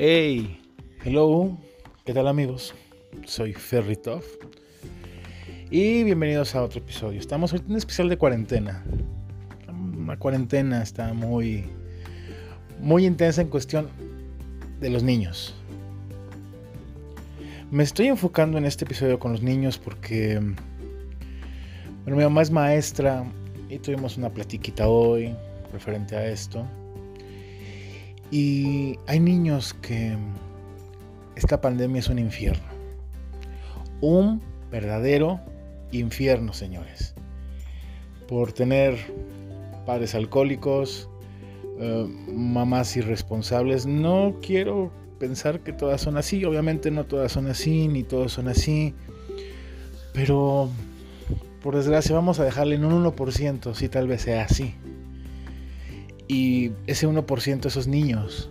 Hey, hello, ¿qué tal amigos? Soy Ferritov y bienvenidos a otro episodio. Estamos en un especial de cuarentena. La cuarentena está muy, muy intensa en cuestión de los niños. Me estoy enfocando en este episodio con los niños porque, bueno, mi mamá es maestra y tuvimos una platiquita hoy referente a esto. Y hay niños que esta pandemia es un infierno. Un verdadero infierno, señores. Por tener padres alcohólicos, eh, mamás irresponsables. No quiero pensar que todas son así. Obviamente no todas son así, ni todos son así. Pero, por desgracia, vamos a dejarle en un 1% si tal vez sea así. Y ese 1%, esos niños,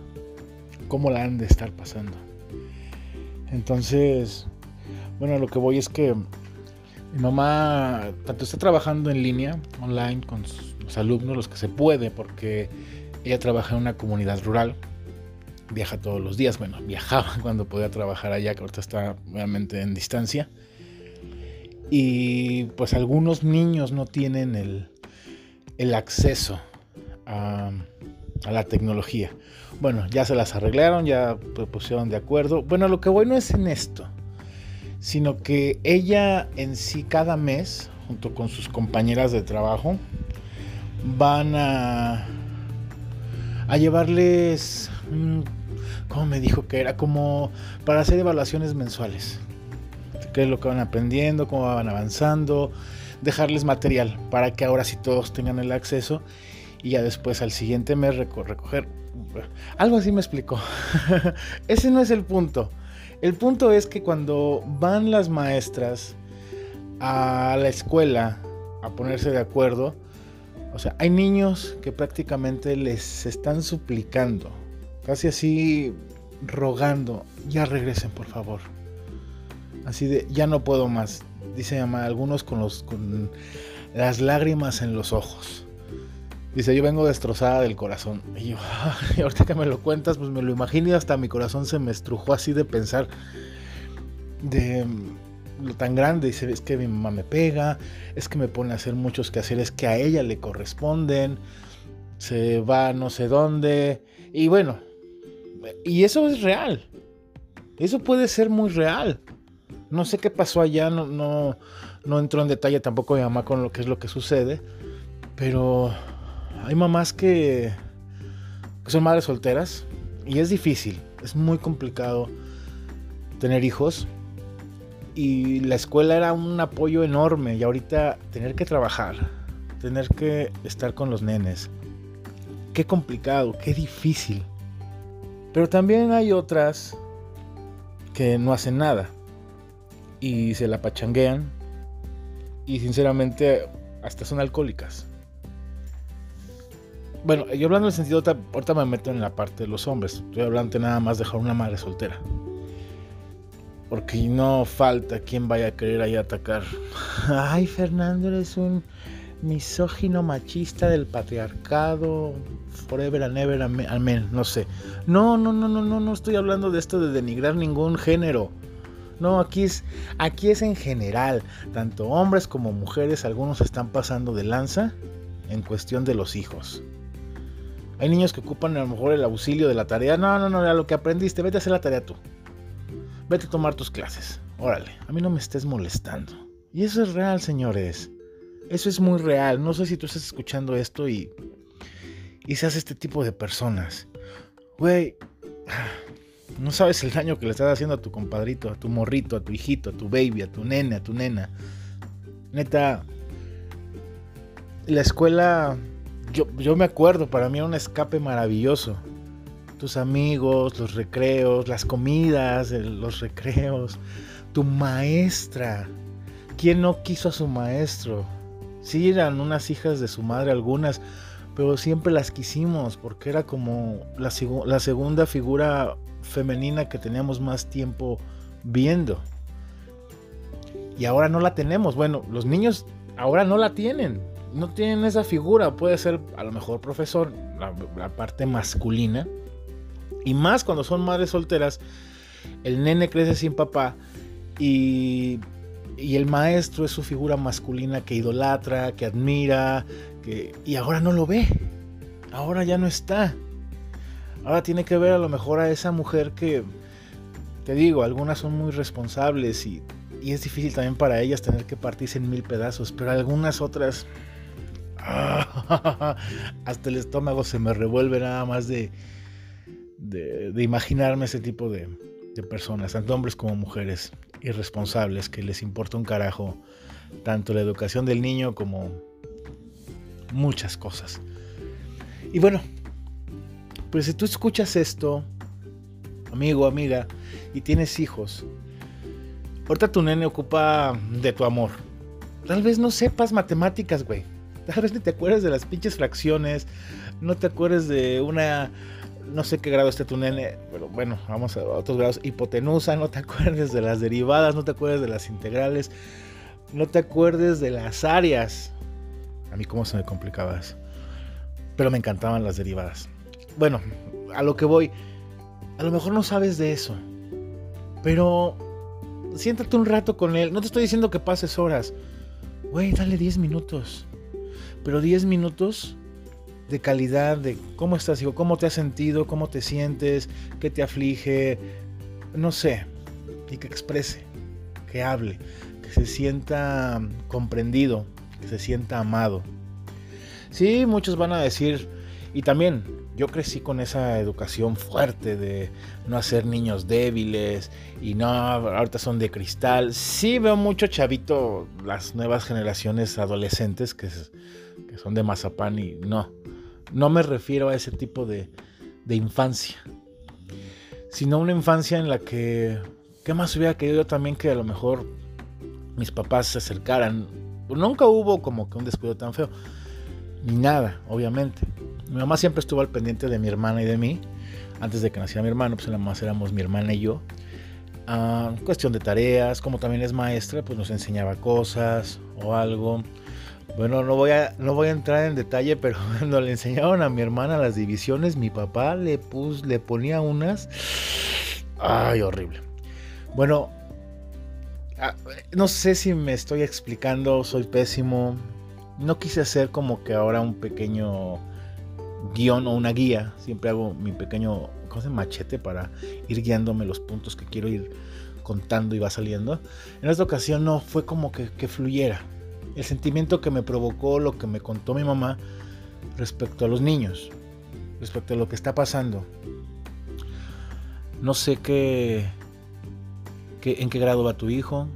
¿cómo la han de estar pasando? Entonces, bueno, lo que voy es que mi mamá tanto está trabajando en línea, online, con los alumnos, los que se puede, porque ella trabaja en una comunidad rural, viaja todos los días, bueno, viajaba cuando podía trabajar allá, que ahorita está obviamente en distancia. Y pues algunos niños no tienen el, el acceso a, la tecnología. Bueno, ya se las arreglaron, ya pusieron de acuerdo. Bueno, lo que bueno es en esto, sino que ella en sí cada mes, junto con sus compañeras de trabajo, van a, a llevarles, ¿cómo me dijo que era? Como para hacer evaluaciones mensuales. ¿Qué es lo que van aprendiendo? ¿Cómo van avanzando? Dejarles material para que ahora sí todos tengan el acceso y ya después al siguiente mes recoger. Algo así me explicó. Ese no es el punto. El punto es que cuando van las maestras a la escuela a ponerse de acuerdo, o sea, hay niños que prácticamente les están suplicando, casi así rogando, ya regresen por favor. Así de, ya no puedo más, dice mamá, algunos con, los, con las lágrimas en los ojos. Dice, yo vengo destrozada del corazón. Y yo, ahorita que me lo cuentas, pues me lo imagino y hasta mi corazón se me estrujó así de pensar de mm, lo tan grande. Dice, es que mi mamá me pega, es que me pone a hacer muchos quehaceres que a ella le corresponden, se va no sé dónde. Y bueno, y eso es real. Eso puede ser muy real. No sé qué pasó allá, no, no, no entró en detalle tampoco mi mamá con lo que es lo que sucede, pero hay mamás que, son madres solteras y es difícil, es muy complicado tener hijos. Y la escuela era un apoyo enorme y ahorita tener que trabajar, tener que estar con los nenes. Qué complicado, qué difícil. Pero también hay otras que no hacen nada y se la pachanguean y sinceramente hasta son alcohólicas. Bueno, yo hablando en el sentido, ahorita me meto en la parte de los hombres. Estoy hablando de nada más dejar una madre soltera. Porque no falta quien vaya a querer ahí atacar. Ay, Fernando, eres un misógino machista del patriarcado. Forever and ever, amén. No sé. No, no, no, no, no, no estoy hablando de esto de denigrar ningún género. No, aquí es, aquí es en general. Tanto hombres como mujeres, algunos están pasando de lanza en cuestión de los hijos. Hay niños que ocupan a lo mejor el auxilio de la tarea. No, no, no, ya lo que aprendiste, vete a hacer la tarea tú. Vete a tomar tus clases. Órale, a mí no me estés molestando. Y eso es real, señores. Eso es muy real. No sé si tú estás escuchando esto y, y seas este tipo de personas. Güey, no sabes el daño que le estás haciendo a tu compadrito, a tu morrito, a tu hijito, a tu baby, a tu nene, a tu nena. Neta, la escuela yo, me acuerdo, para mí era un escape maravilloso. Tus amigos, los recreos, las comidas, los recreos, tu maestra. ¿Quién no quiso a su maestro? Sí, eran unas hijas de su madre algunas, pero siempre las quisimos porque era como la, la segunda figura femenina que teníamos más tiempo viendo. Y ahora no la tenemos. Bueno, los niños ahora no la tienen no tienen esa figura. Puede ser a lo mejor profesor, la, parte masculina, Y más cuando son madres solteras, el nene crece sin papá y, y el maestro es su figura masculina que idolatra, que admira, que, y ahora no lo ve. Ahora ya no está. Ahora tiene que ver a lo mejor a esa mujer que, te digo, algunas son muy responsables y, y es difícil también para ellas tener que partirse en mil pedazos, pero algunas otras... hasta el estómago se me revuelve nada más de, de, imaginarme ese tipo de, de personas, tanto hombres como mujeres, irresponsables, que les importa un carajo tanto la educación del niño como muchas cosas. Y bueno, pues si tú escuchas esto, amigo, amiga, y tienes hijos, ahorita tu nene ocupa de tu amor. Tal vez no sepas matemáticas, güey. Tal vez ni te acuerdes de las pinches fracciones, no te acuerdes de una no sé qué grado esté tu pero bueno, vamos a otros grados. Hipotenusa, no te acuerdes de las derivadas, no te acuerdes de las integrales, no te acuerdes de las áreas. A mí cómo se me complicaba eso. Pero me encantaban las derivadas. Bueno, a lo que voy, a lo mejor no sabes de eso, pero siéntate un rato con él. No te estoy diciendo que pases horas. Güey, dale 10 minutos. Pero 10 minutos de calidad, de cómo estás, hijo, cómo te has sentido, cómo te sientes, qué te aflige, no sé, y que exprese, que hable, que se sienta comprendido, que se sienta amado. Sí, muchos van a decir, y también yo crecí con esa educación fuerte de no hacer niños débiles y no, ahorita son de cristal. Sí veo mucho chavito, las nuevas generaciones adolescentes que, son de mazapán y no, no me refiero a ese tipo de, infancia, sino una infancia en la que, ¿qué más hubiera querido yo también que a lo mejor mis papás se acercaran? Nunca hubo como que un descuido tan feo, ni nada, obviamente. Mi mamá siempre estuvo al pendiente de mi hermana y de mí. Antes de que naciera mi hermano, pues nada más éramos mi hermana y yo. Ah, cuestión de tareas, como también es maestra, pues nos enseñaba cosas o algo. Bueno, no voy, a, no voy a entrar en detalle, pero cuando le enseñaron a mi hermana las divisiones, mi papá le, pus, le ponía unas... Ay, horrible. Bueno, no sé si me estoy explicando, soy pésimo. No quise hacer como que ahora un pequeño guion o una guía. Siempre hago mi pequeño cosa machete para ir guiándome los puntos que quiero ir contando y va saliendo. En esta ocasión no fue como que fluyera el sentimiento que me provocó lo que me contó mi mamá respecto a los niños, respecto a lo que está pasando. No sé qué, en qué grado va tu hijo,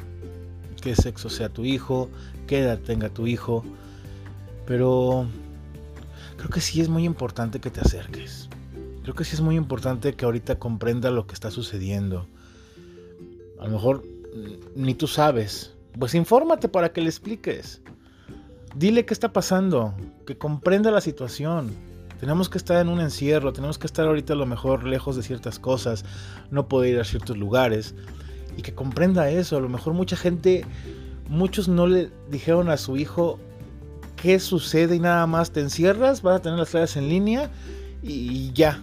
qué sexo sea tu hijo, qué edad tenga tu hijo, pero creo que sí es muy importante que te acerques. Creo que sí es muy importante que ahorita comprenda lo que está sucediendo. A lo mejor ni tú sabes pues infórmate para que le expliques. Dile qué está pasando, que comprenda la situación. Tenemos que estar en un encierro, tenemos que estar ahorita a lo mejor lejos de ciertas cosas, no poder ir a ciertos lugares y que comprenda eso. A lo mejor mucha gente, muchos no le dijeron a su hijo qué sucede y nada más te encierras, vas a tener las clases en línea y ya.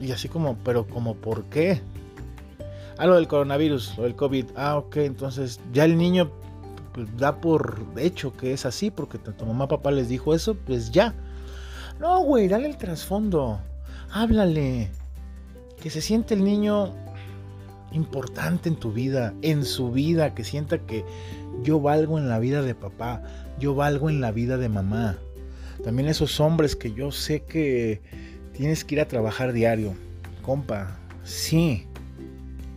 Y así como, pero como, ¿por qué? Ah, del coronavirus, lo del COVID. Ah, ok, entonces ya el niño pues, da por hecho que es así, porque tanto mamá papá les dijo eso, pues ya. No, güey, dale el trasfondo. Háblale. Que se siente el niño importante en tu vida, en su vida, que sienta que yo valgo en la vida de papá, yo valgo en la vida de mamá. También esos hombres que yo sé que tienes que ir a trabajar diario. Compa, sí,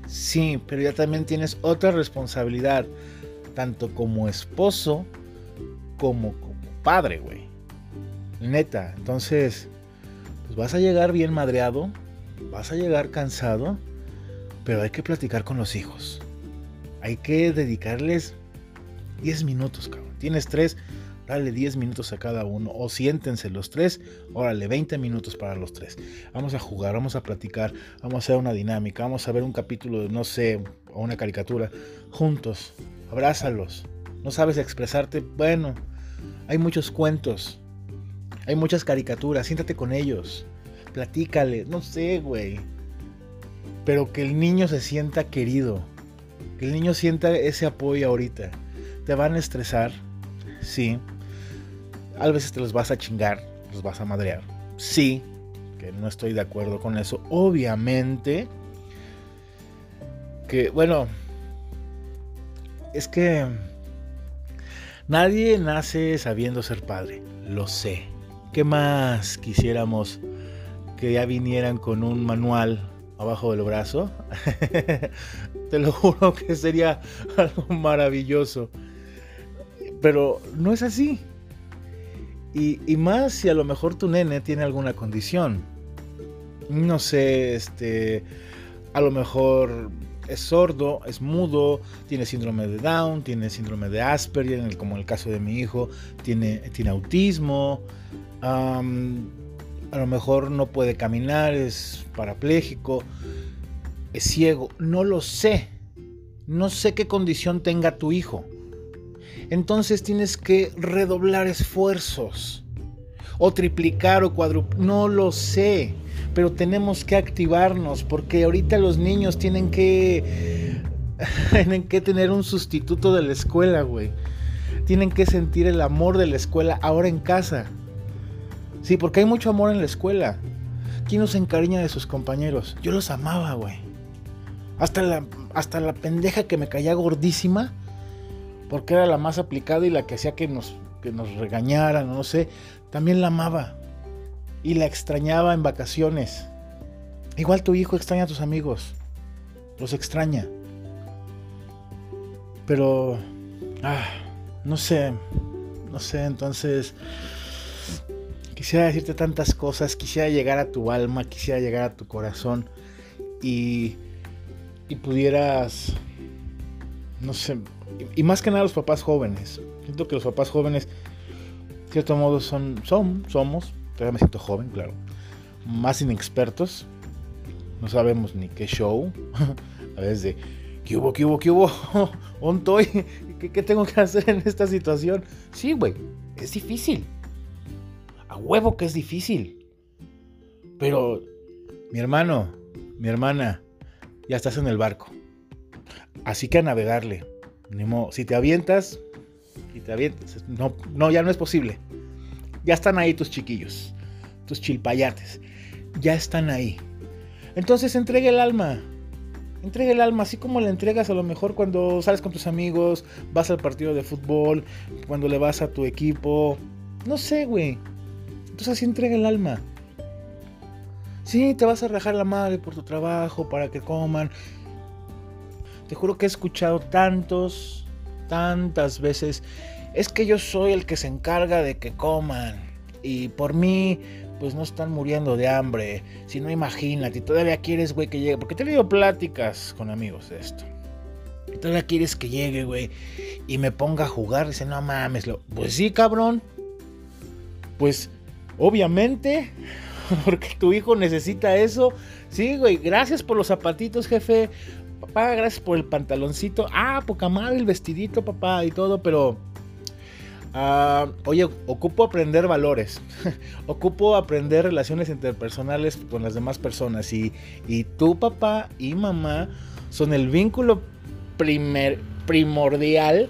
Sí, pero ya también tienes otra responsabilidad, tanto como esposo como como padre, güey. Neta, entonces, pues vas a llegar bien madreado, vas a llegar cansado, pero hay que platicar con los hijos. Hay que dedicarles 10 minutos, cabrón. Tienes tres, dale 10 minutos a cada uno. O siéntense los tres, órale, 20 minutos para los tres. Vamos a jugar, vamos a platicar, vamos a hacer una dinámica, vamos a ver un capítulo de, no sé, o una caricatura, juntos. Abrázalos. No sabes expresarte, bueno, hay muchos cuentos, hay muchas caricaturas, siéntate con ellos. platícale, no sé, güey. Pero que el niño se sienta querido, que el niño sienta ese apoyo ahorita. Te van a estresar, sí. A veces te los vas a chingar, los vas a madrear, sí. Que no estoy de acuerdo con eso. Obviamente, que bueno, es que nadie nace sabiendo ser padre, lo sé. ¿Qué más quisiéramos que ya vinieran con un manual abajo del brazo? Te lo juro que sería algo maravilloso. Pero no es así. Y, más si a lo mejor tu nene tiene alguna condición. No sé, este, a lo mejor es sordo, es mudo, tiene síndrome de Down, tiene síndrome de Asperger, como en el caso de mi hijo, tiene, tiene autismo, a lo mejor no puede caminar, es parapléjico, es ciego, no lo sé, no sé qué condición tenga tu hijo. Entonces tienes que redoblar esfuerzos, o triplicar o cuadruplicar, no lo sé pero tenemos que activarnos porque ahorita los niños tienen que tienen que tener un sustituto de la escuela, güey. Tienen que sentir el amor de la escuela ahora en casa. Sí, porque hay mucho amor en la escuela. ¿Quién nos encariña de sus compañeros? Yo los amaba, güey. Hasta la, hasta la pendeja que me caía gordísima, porque era la más aplicada y la que hacía que nos, que nos regañaran, no sé, también la amaba y la extrañaba en vacaciones. Igual tu hijo extraña a tus amigos. Los extraña. Pero... Ah, no sé. No sé, entonces... Quisiera decirte tantas cosas. Quisiera llegar a tu alma. Quisiera llegar a tu corazón. Y... Y pudieras... No sé. Y, más que nada los papás jóvenes. Siento que los papás jóvenes... De cierto modo son... Son, somos Todavía me siento joven, claro. Más inexpertos. No sabemos ni qué show. A veces de, ¿qué hubo, qué hubo, qué hubo? ¿Ontoy? ¿Qué, ¿Qué tengo que hacer en esta situación? Sí, güey, es difícil. A huevo que es difícil. Pero, mi hermano, mi hermana, ya estás en el barco. Así que a navegarle. Si te avientas, y te avientas, no, no, ya no es posible. Ya están ahí tus chiquillos, tus chilpayates. Ya están ahí. Entonces entrega el alma. Entrega el alma, así como le entregas a lo mejor cuando sales con tus amigos, vas al partido de fútbol, cuando le vas a tu equipo. No sé, güey. Entonces así entrega el alma. Sí, te vas a rajar la madre por tu trabajo, para que coman. Te juro que he escuchado tantos, tantas veces es que yo soy el que se encarga de que coman. Y por mí, pues no están muriendo de hambre. Si no, imagínate, todavía quieres, güey, que llegue. Porque te he tenido pláticas con amigos de esto. Y todavía quieres que llegue, güey, y me ponga a jugar. Dice, no mames. Pues sí, cabrón. Pues, obviamente, porque tu hijo necesita eso. Sí, güey, gracias por los zapatitos, jefe. Papá, gracias por el pantaloncito. Ah, poca madre, el vestidito, papá, y todo, pero Ah, oye, ocupo aprender valores, ocupo aprender relaciones interpersonales con las demás personas y, y tu papá y mamá son el vínculo primer, primordial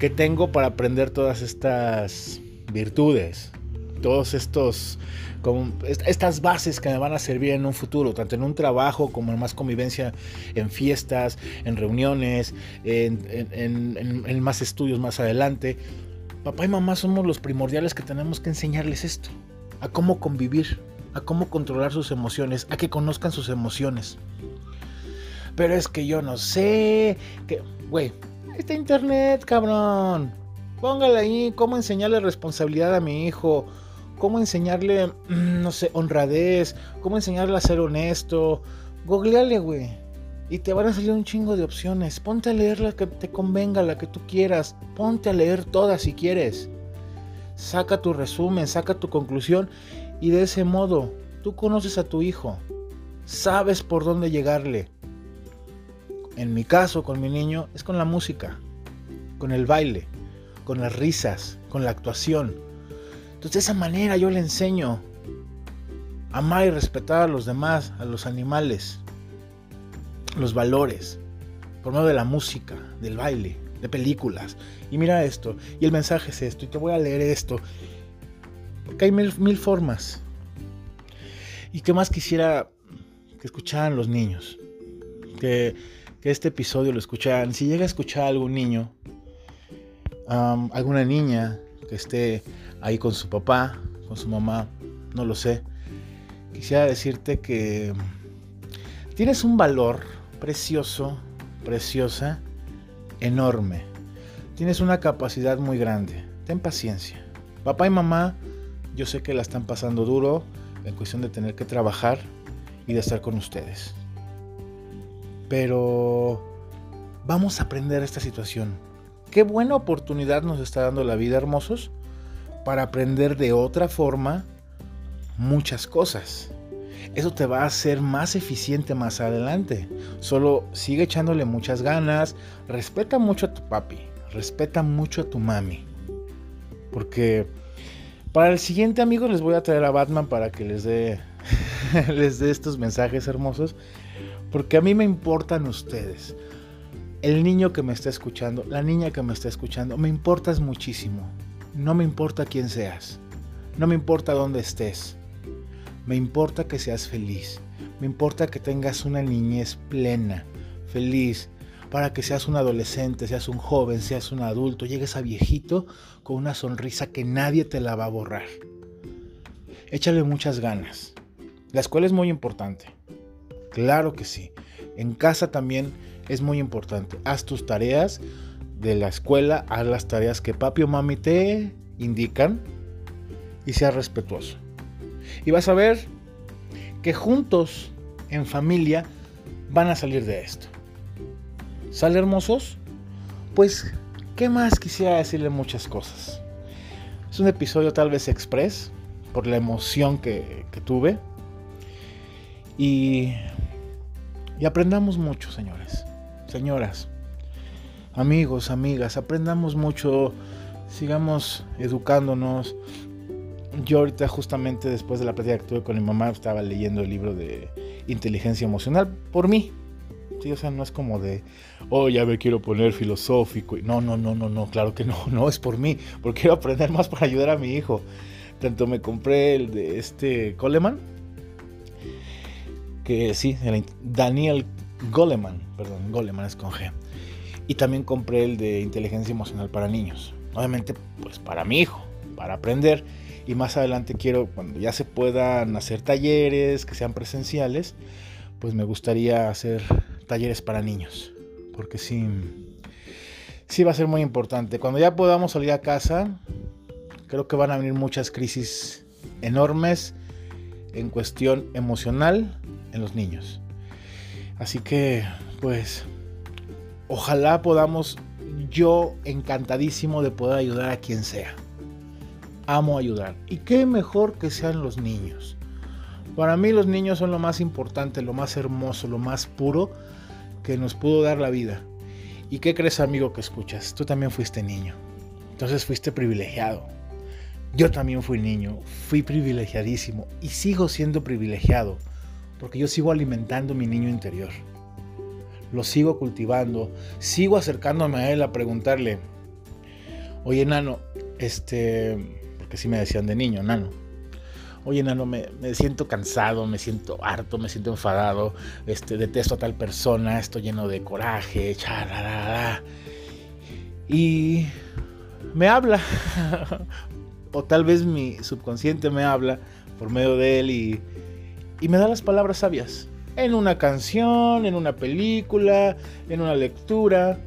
que tengo para aprender todas estas virtudes, todos estos, estas bases que me van a servir en un futuro, tanto en un trabajo como en más convivencia en fiestas, en reuniones, en, en más estudios más adelante Papá y mamá somos los primordiales que tenemos que enseñarles esto, a cómo convivir, a cómo controlar sus emociones, a que conozcan sus emociones. Pero es que yo no sé, que, güey, está internet, cabrón. Póngale ahí cómo enseñarle responsabilidad a mi hijo, cómo enseñarle, mm, no sé, honradez, cómo enseñarle a ser honesto. Googleale, güey. Y te van a salir un chingo de opciones. Ponte a leer la que te convenga, la que tú quieras. Ponte a leer todas si quieres. Saca tu resumen, saca tu conclusión. Y de ese modo, tú conoces a tu hijo. Sabes por dónde llegarle. En mi caso, con mi niño, es con la música, con el baile, con las risas, con la actuación. Entonces de esa manera yo le enseño. Amar y respetar a los demás, a los animales, los valores, por medio de la música, del baile, de películas. Y mira esto, y el mensaje es esto, y te voy a leer esto. Porque hay mil, mil formas. ¿Y qué más quisiera que escucharan los niños? Que, que este episodio lo escucharan. Si llega a escuchar a algún niño, alguna niña que esté ahí con su papá, con su mamá, no lo sé. Quisiera decirte que tienes un valor precioso, preciosa, enorme. Tienes una capacidad muy grande. Ten paciencia. Papá y mamá, yo sé que la están pasando duro en cuestión de tener que trabajar y de estar con ustedes. Pero vamos a aprender esta situación. Qué buena oportunidad nos está dando la vida, hermosos, para aprender de otra forma muchas cosas. Eso te va a hacer más eficiente más adelante. Solo sigue echándole muchas ganas, respeta mucho a tu papi, respeta mucho a tu mami. Porque para el siguiente amigo les voy a traer a Batman para que les dé les dé estos mensajes hermosos, porque a mí me importan ustedes. El niño que me está escuchando, la niña que me está escuchando, me importas muchísimo. No me importa quién seas. No me importa dónde estés. Me importa que seas feliz. Me importa que tengas una niñez plena, feliz, para que seas un adolescente, seas un joven, seas un adulto, llegues a viejito con una sonrisa que nadie te la va a borrar. Échale muchas ganas. La escuela es muy importante. Claro que sí. En casa también es muy importante. Haz tus tareas, de la escuela a las tareas que papi o mami te indican y sea respetuoso. Y vas a ver que juntos, en familia, van a salir de esto. ¿Sale hermosos? Pues, ¿qué más quisiera decirle muchas cosas? Es un episodio tal vez express, por la emoción que, que tuve. Y, y aprendamos mucho, señores, señoras amigos, amigas, aprendamos mucho, sigamos educándonos. Yo ahorita justamente después de la plática que tuve con mi mamá estaba leyendo el libro de inteligencia emocional por mí. Sí, o sea, no es como de, oh, ya me quiero poner filosófico. No, no, no, no, no, claro que no, no es por mí, porque quiero aprender más para ayudar a mi hijo. Tanto me compré el de este Coleman, que sí, Daniel Goleman, perdón, Goleman es con G y también compré el de inteligencia emocional para niños. Obviamente, pues para mi hijo, para aprender. Y más adelante quiero, cuando ya se puedan hacer talleres que sean presenciales, pues me gustaría hacer talleres para niños. Porque sí, sí va a ser muy importante. Cuando ya podamos salir a casa, creo que van a venir muchas crisis enormes en cuestión emocional en los niños. Así que, pues, ojalá podamos, yo encantadísimo de poder ayudar a quien sea. Amo ayudar. Y qué mejor que sean los niños. Para mí los niños son lo más importante, lo más hermoso, lo más puro que nos pudo dar la vida. ¿Y qué crees amigo que escuchas? Tú también fuiste niño. Entonces fuiste privilegiado. Yo también fui niño, fui privilegiadísimo y sigo siendo privilegiado porque yo sigo alimentando mi niño interior lo sigo cultivando, sigo acercándome a él a preguntarle, oye, nano, este, porque sí me decían de niño, nano, oye, nano, me, siento cansado, me siento harto, me siento enfadado, este, detesto a tal persona, estoy lleno de coraje, chararara. Y me habla, o tal vez mi subconsciente me habla por medio de él y, y me da las palabras sabias en una canción, en una película, en una lectura,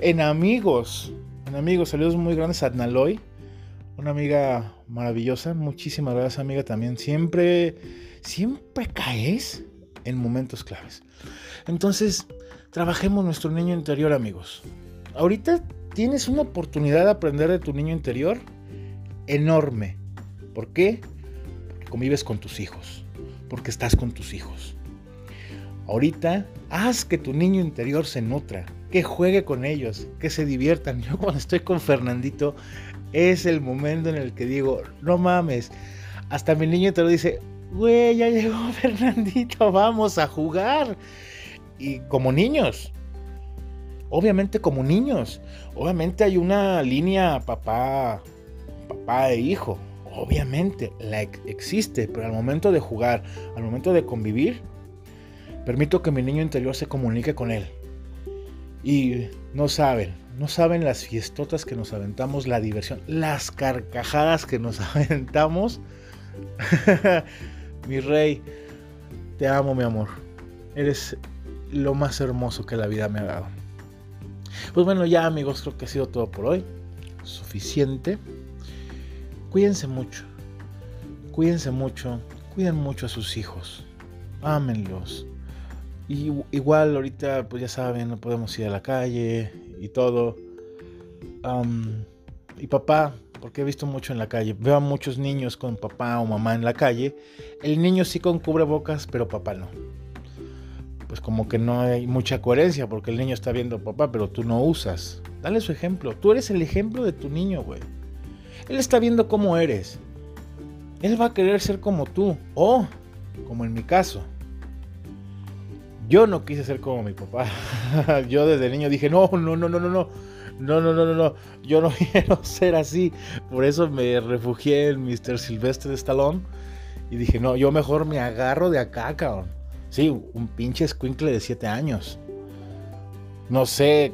en amigos. En amigos, saludos muy grandes a Naloy, una amiga maravillosa. Muchísimas gracias, amiga, también. Siempre, siempre caes en momentos claves. Entonces, trabajemos nuestro niño interior, amigos. Ahorita tienes una oportunidad de aprender de tu niño interior enorme. ¿Por qué? Porque convives con tus hijos. Porque estás con tus hijos. Ahorita, haz que tu niño interior se nutra, que juegue con ellos, que se diviertan. Yo cuando estoy con Fernandito, es el momento en el que digo, no mames, hasta mi niño te lo dice, güey, ya llegó Fernandito, vamos a jugar. Y como niños, obviamente como niños, obviamente hay una línea papá, papá e hijo, obviamente la existe, pero al momento de jugar, al momento de convivir, permito que mi niño interior se comunique con él. Y no saben, no saben las fiestotas que nos aventamos, la diversión, las carcajadas que nos aventamos. mi rey, te amo, mi amor. Eres lo más hermoso que la vida me ha dado. Pues bueno, ya amigos, creo que ha sido todo por hoy. Suficiente. Cuídense mucho. Cuídense mucho. Cuiden mucho a sus hijos. Ámenlos. Y igual ahorita, pues ya saben, no podemos ir a la calle y todo. y papá, porque he visto mucho en la calle, veo a muchos niños con papá o mamá en la calle. El niño sí con cubrebocas, pero papá no. Pues como que no hay mucha coherencia, porque el niño está viendo papá, pero tú no usas. Dale su ejemplo. Tú eres el ejemplo de tu niño, güey. Él está viendo cómo eres. Él va a querer ser como tú. O, como en mi caso. Yo no quise ser como mi papá. Yo desde niño dije, no, no, no, no, no, no. No, no, no, no, no. Yo no quiero ser así. Por eso me refugié en Mr. Silvestre de Stallone. Y dije, no, yo mejor me agarro de acá, cabrón. Sí, un pinche escuincle de 7 años. No sé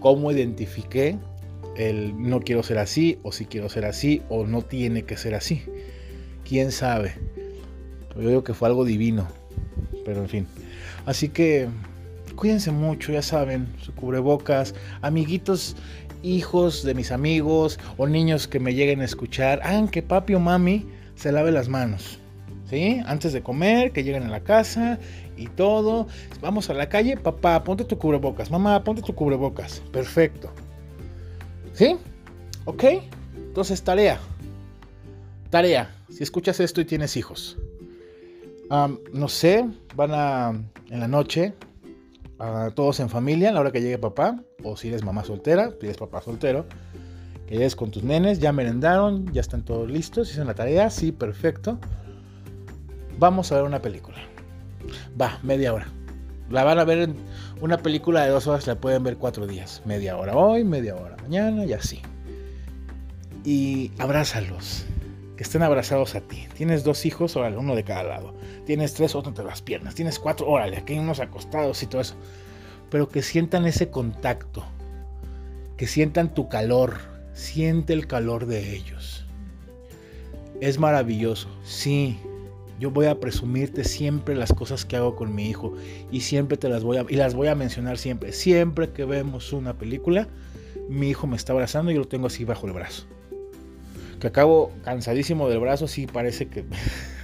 cómo identifiqué el no quiero ser así, o si quiero ser así, o no tiene que ser así. Quién sabe. Yo digo que fue algo divino. Pero en fin. Así que cuídense mucho, ya saben, su cubrebocas, amiguitos, hijos de mis amigos o niños que me lleguen a escuchar, hagan que papi o mami se lave las manos. ¿Sí? Antes de comer, que lleguen a la casa y todo. Vamos a la calle, papá, ponte tu cubrebocas. Mamá, ponte tu cubrebocas. Perfecto. ¿Sí? ¿Ok? Entonces, tarea. Tarea. Si escuchas esto y tienes hijos. No sé, van a en la noche a todos en familia, a la hora que llegue papá, o si eres mamá soltera, si eres papá soltero, que llegues con tus nenes, ya merendaron, ya están todos listos, hicieron la tarea, sí, perfecto. Vamos a ver una película. Va, media hora. La van a ver en una película de dos horas, la pueden ver cuatro días. Media hora hoy, media hora mañana y así. Y abrázalos que estén abrazados a ti. Tienes dos hijos, órale, uno de cada lado. Tienes tres, otro entre las piernas. Tienes cuatro, órale, aquí hay unos acostados y todo eso. Pero que sientan ese contacto, que sientan tu calor, siente el calor de ellos. Es maravilloso, sí. Yo voy a presumirte siempre las cosas que hago con mi hijo y siempre te las voy a y las voy a mencionar siempre. Siempre que vemos una película, mi hijo me está abrazando y yo lo tengo así bajo el brazo que acabo cansadísimo del brazo, sí parece que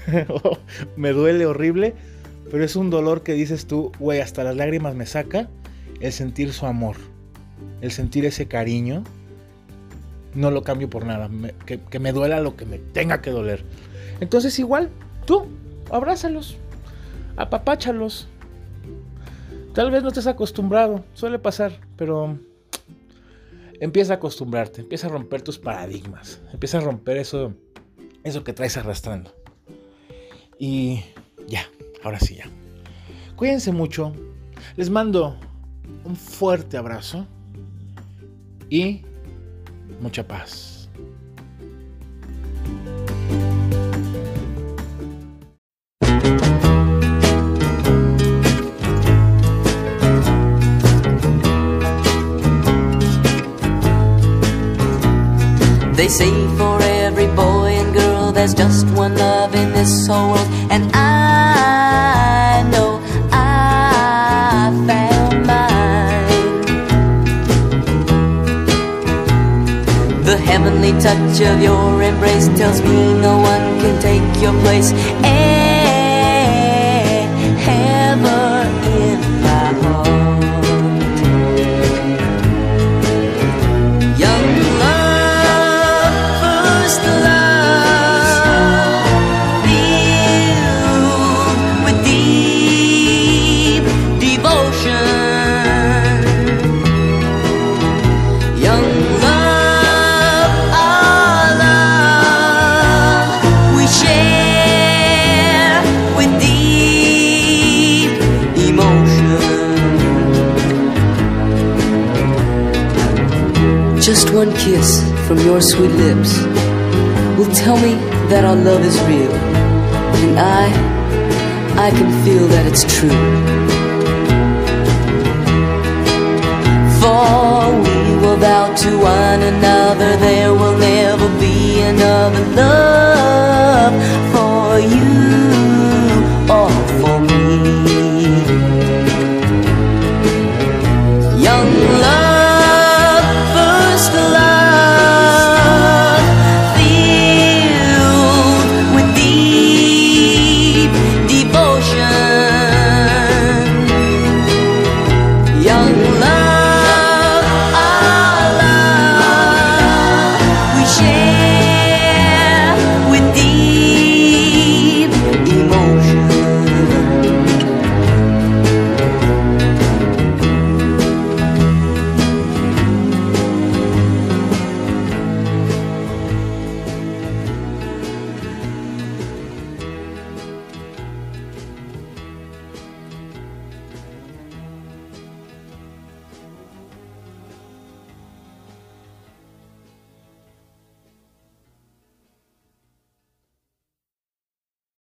me duele horrible, pero es un dolor que dices tú, güey, hasta las lágrimas me saca el sentir su amor, el sentir ese cariño. No lo cambio por nada, que, que me duela lo que me tenga que doler. Entonces igual, tú, abrázalos, apapáchalos. Tal vez no estés acostumbrado, suele pasar, pero empieza a acostumbrarte, empieza a romper tus paradigmas, empieza a romper eso, eso que traes arrastrando. Y ya, ahora sí ya. Cuídense mucho, les mando un fuerte abrazo y mucha paz. They say for every boy and girl there's just one love in this whole world. And I know I found mine. The heavenly touch of your embrace tells me no one can take your place. kiss from your sweet lips will tell me that our love is real. And I, I can feel that it's true. For we will vow to one another there will never be another love